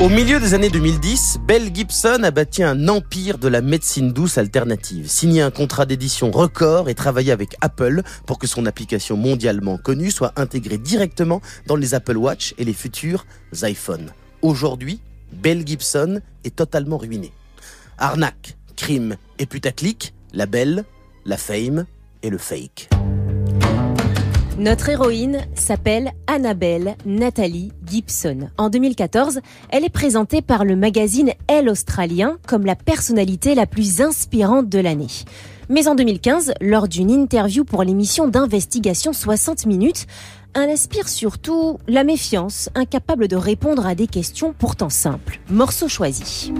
Au milieu des années 2010, Bell Gibson a bâti un empire de la médecine douce alternative, signé un contrat d'édition record et travaillé avec Apple pour que son application mondialement connue soit intégrée directement dans les Apple Watch et les futurs iPhones. Aujourd'hui, Bell Gibson est totalement ruiné. Arnaque, crime et putaclic, la belle, la fame et le fake. Notre héroïne s'appelle Annabelle Nathalie Gibson. En 2014, elle est présentée par le magazine Elle Australien comme la personnalité la plus inspirante de l'année. Mais en 2015, lors d'une interview pour l'émission d'investigation 60 minutes, elle inspire surtout la méfiance, incapable de répondre à des questions pourtant simples. Morceau choisi.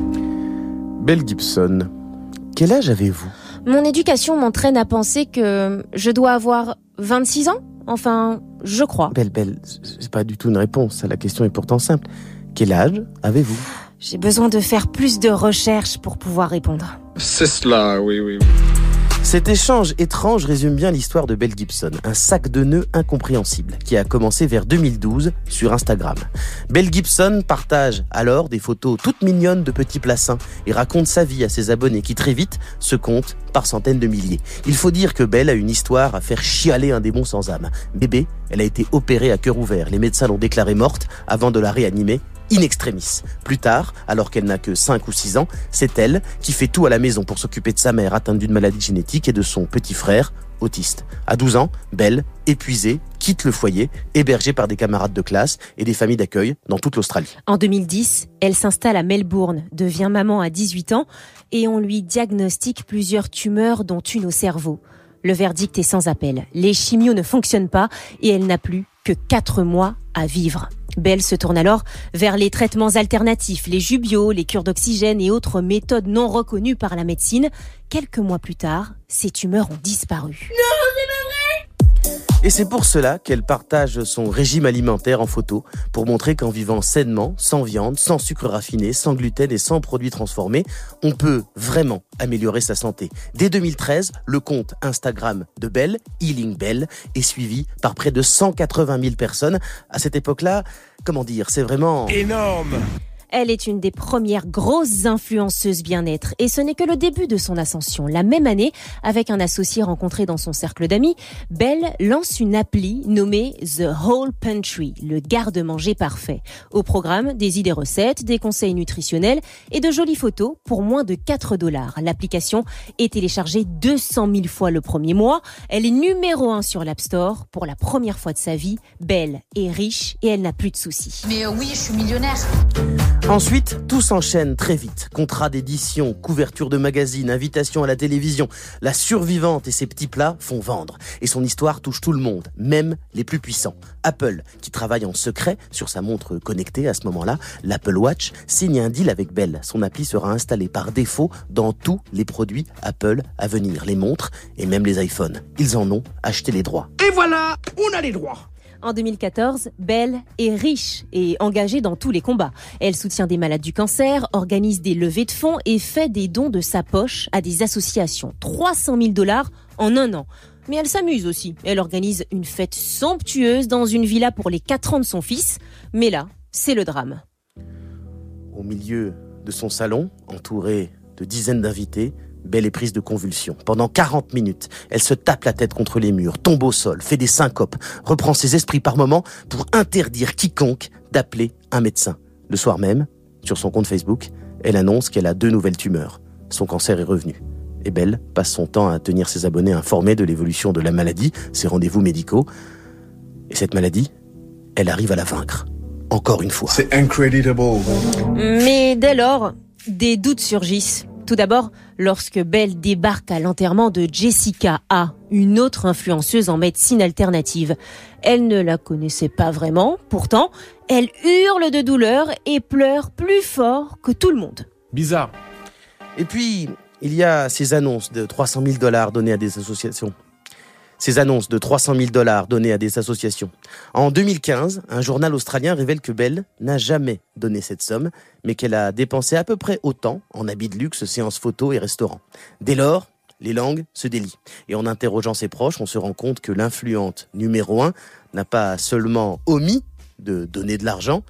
Belle Gibson, quel âge avez-vous? Mon éducation m'entraîne à penser que je dois avoir 26 ans Enfin, je crois. Belle, belle, c'est pas du tout une réponse. La question est pourtant simple. Quel âge avez-vous? J'ai besoin de faire plus de recherches pour pouvoir répondre. C'est cela, oui, oui. Cet échange étrange résume bien l'histoire de Belle Gibson, un sac de nœuds incompréhensible qui a commencé vers 2012 sur Instagram. Belle Gibson partage alors des photos toutes mignonnes de petits placins et raconte sa vie à ses abonnés qui très vite se comptent par centaines de milliers. Il faut dire que Belle a une histoire à faire chialer un démon sans âme. Bébé, elle a été opérée à cœur ouvert. Les médecins l'ont déclarée morte avant de la réanimer in extremis. Plus tard, alors qu'elle n'a que 5 ou 6 ans, c'est elle qui fait tout à la maison pour s'occuper de sa mère atteinte d'une maladie génétique et de son petit frère autiste. À 12 ans, Belle, épuisée, quitte le foyer, hébergée par des camarades de classe et des familles d'accueil dans toute l'Australie. En 2010, elle s'installe à Melbourne, devient maman à 18 ans et on lui diagnostique plusieurs tumeurs dont une au cerveau. Le verdict est sans appel. Les chimios ne fonctionnent pas et elle n'a plus que 4 mois à vivre. Belle se tourne alors vers les traitements alternatifs, les jubios, les cures d'oxygène et autres méthodes non reconnues par la médecine. Quelques mois plus tard, ces tumeurs ont disparu. Et c'est pour cela qu'elle partage son régime alimentaire en photo, pour montrer qu'en vivant sainement, sans viande, sans sucre raffiné, sans gluten et sans produits transformés, on peut vraiment améliorer sa santé. Dès 2013, le compte Instagram de Belle, Healing Belle, est suivi par près de 180 000 personnes. À cette époque-là, comment dire, c'est vraiment... Énorme elle est une des premières grosses influenceuses bien-être et ce n'est que le début de son ascension. La même année, avec un associé rencontré dans son cercle d'amis, Belle lance une appli nommée The Whole Pantry, le garde-manger parfait. Au programme, des idées recettes, des conseils nutritionnels et de jolies photos pour moins de 4 dollars. L'application est téléchargée 200 000 fois le premier mois. Elle est numéro 1 sur l'App Store. Pour la première fois de sa vie, Belle est riche et elle n'a plus de soucis. Mais euh, oui, je suis millionnaire. Ensuite, tout s'enchaîne très vite. Contrat d'édition, couverture de magazine, invitation à la télévision. La survivante et ses petits plats font vendre. Et son histoire touche tout le monde, même les plus puissants. Apple, qui travaille en secret sur sa montre connectée à ce moment-là, l'Apple Watch, signe un deal avec Bell. Son appli sera installée par défaut dans tous les produits Apple à venir, les montres et même les iPhones. Ils en ont acheté les droits. Et voilà, on a les droits en 2014, Belle est riche et engagée dans tous les combats. Elle soutient des malades du cancer, organise des levées de fonds et fait des dons de sa poche à des associations. 300 000 dollars en un an. Mais elle s'amuse aussi. Elle organise une fête somptueuse dans une villa pour les 4 ans de son fils. Mais là, c'est le drame. Au milieu de son salon, entourée de dizaines d'invités, Belle est prise de convulsions. Pendant 40 minutes, elle se tape la tête contre les murs, tombe au sol, fait des syncopes, reprend ses esprits par moments pour interdire quiconque d'appeler un médecin. Le soir même, sur son compte Facebook, elle annonce qu'elle a deux nouvelles tumeurs. Son cancer est revenu. Et Belle passe son temps à tenir ses abonnés informés de l'évolution de la maladie, ses rendez-vous médicaux. Et cette maladie, elle arrive à la vaincre. Encore une fois. C'est incredible. Mais dès lors, des doutes surgissent. Tout d'abord, lorsque Belle débarque à l'enterrement de Jessica A, une autre influenceuse en médecine alternative. Elle ne la connaissait pas vraiment, pourtant, elle hurle de douleur et pleure plus fort que tout le monde. Bizarre. Et puis, il y a ces annonces de 300 000 dollars données à des associations. Ces annonces de 300 000 dollars données à des associations. En 2015, un journal australien révèle que Belle n'a jamais donné cette somme, mais qu'elle a dépensé à peu près autant en habits de luxe, séances photos et restaurants. Dès lors, les langues se délient. Et en interrogeant ses proches, on se rend compte que l'influente numéro un n'a pas seulement omis de donner de l'argent,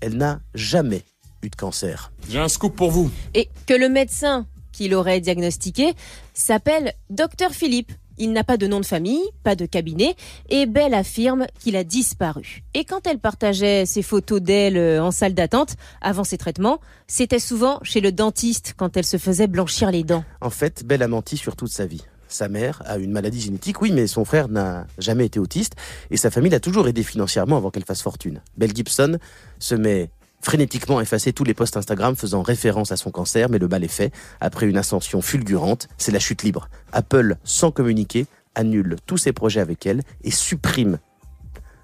elle n'a jamais eu de cancer. J'ai un scoop pour vous. Et que le médecin qui l'aurait diagnostiqué s'appelle Dr Philippe. Il n'a pas de nom de famille, pas de cabinet, et Belle affirme qu'il a disparu. Et quand elle partageait ses photos d'elle euh, en salle d'attente, avant ses traitements, c'était souvent chez le dentiste quand elle se faisait blanchir les dents. En fait, Belle a menti sur toute sa vie. Sa mère a une maladie génétique, oui, mais son frère n'a jamais été autiste, et sa famille l'a toujours aidé financièrement avant qu'elle fasse fortune. Belle Gibson se met frénétiquement à effacer tous les posts Instagram faisant référence à son cancer, mais le mal est fait. Après une ascension fulgurante, c'est la chute libre. Apple, sans communiquer, annule tous ses projets avec elle et supprime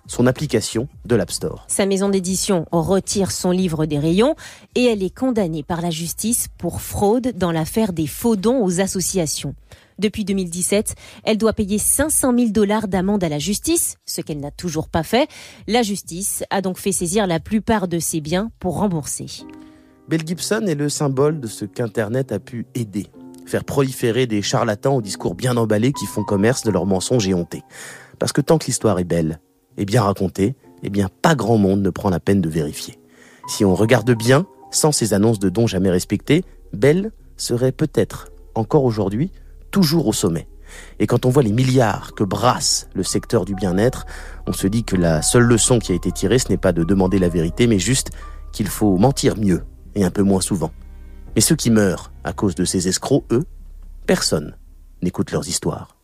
son application de l'App Store. Sa maison d'édition retire son livre des rayons et elle est condamnée par la justice pour fraude dans l'affaire des faux dons aux associations. Depuis 2017, elle doit payer 500 000 dollars d'amende à la justice, ce qu'elle n'a toujours pas fait. La justice a donc fait saisir la plupart de ses biens pour rembourser. Belle Gibson est le symbole de ce qu'Internet a pu aider. Faire proliférer des charlatans au discours bien emballés qui font commerce de leurs mensonges éhontés. Parce que tant que l'histoire est belle et bien racontée, eh bien pas grand monde ne prend la peine de vérifier. Si on regarde bien, sans ces annonces de dons jamais respectées, Belle serait peut-être, encore aujourd'hui, toujours au sommet. Et quand on voit les milliards que brasse le secteur du bien-être, on se dit que la seule leçon qui a été tirée, ce n'est pas de demander la vérité, mais juste qu'il faut mentir mieux et un peu moins souvent. Mais ceux qui meurent à cause de ces escrocs, eux, personne n'écoute leurs histoires.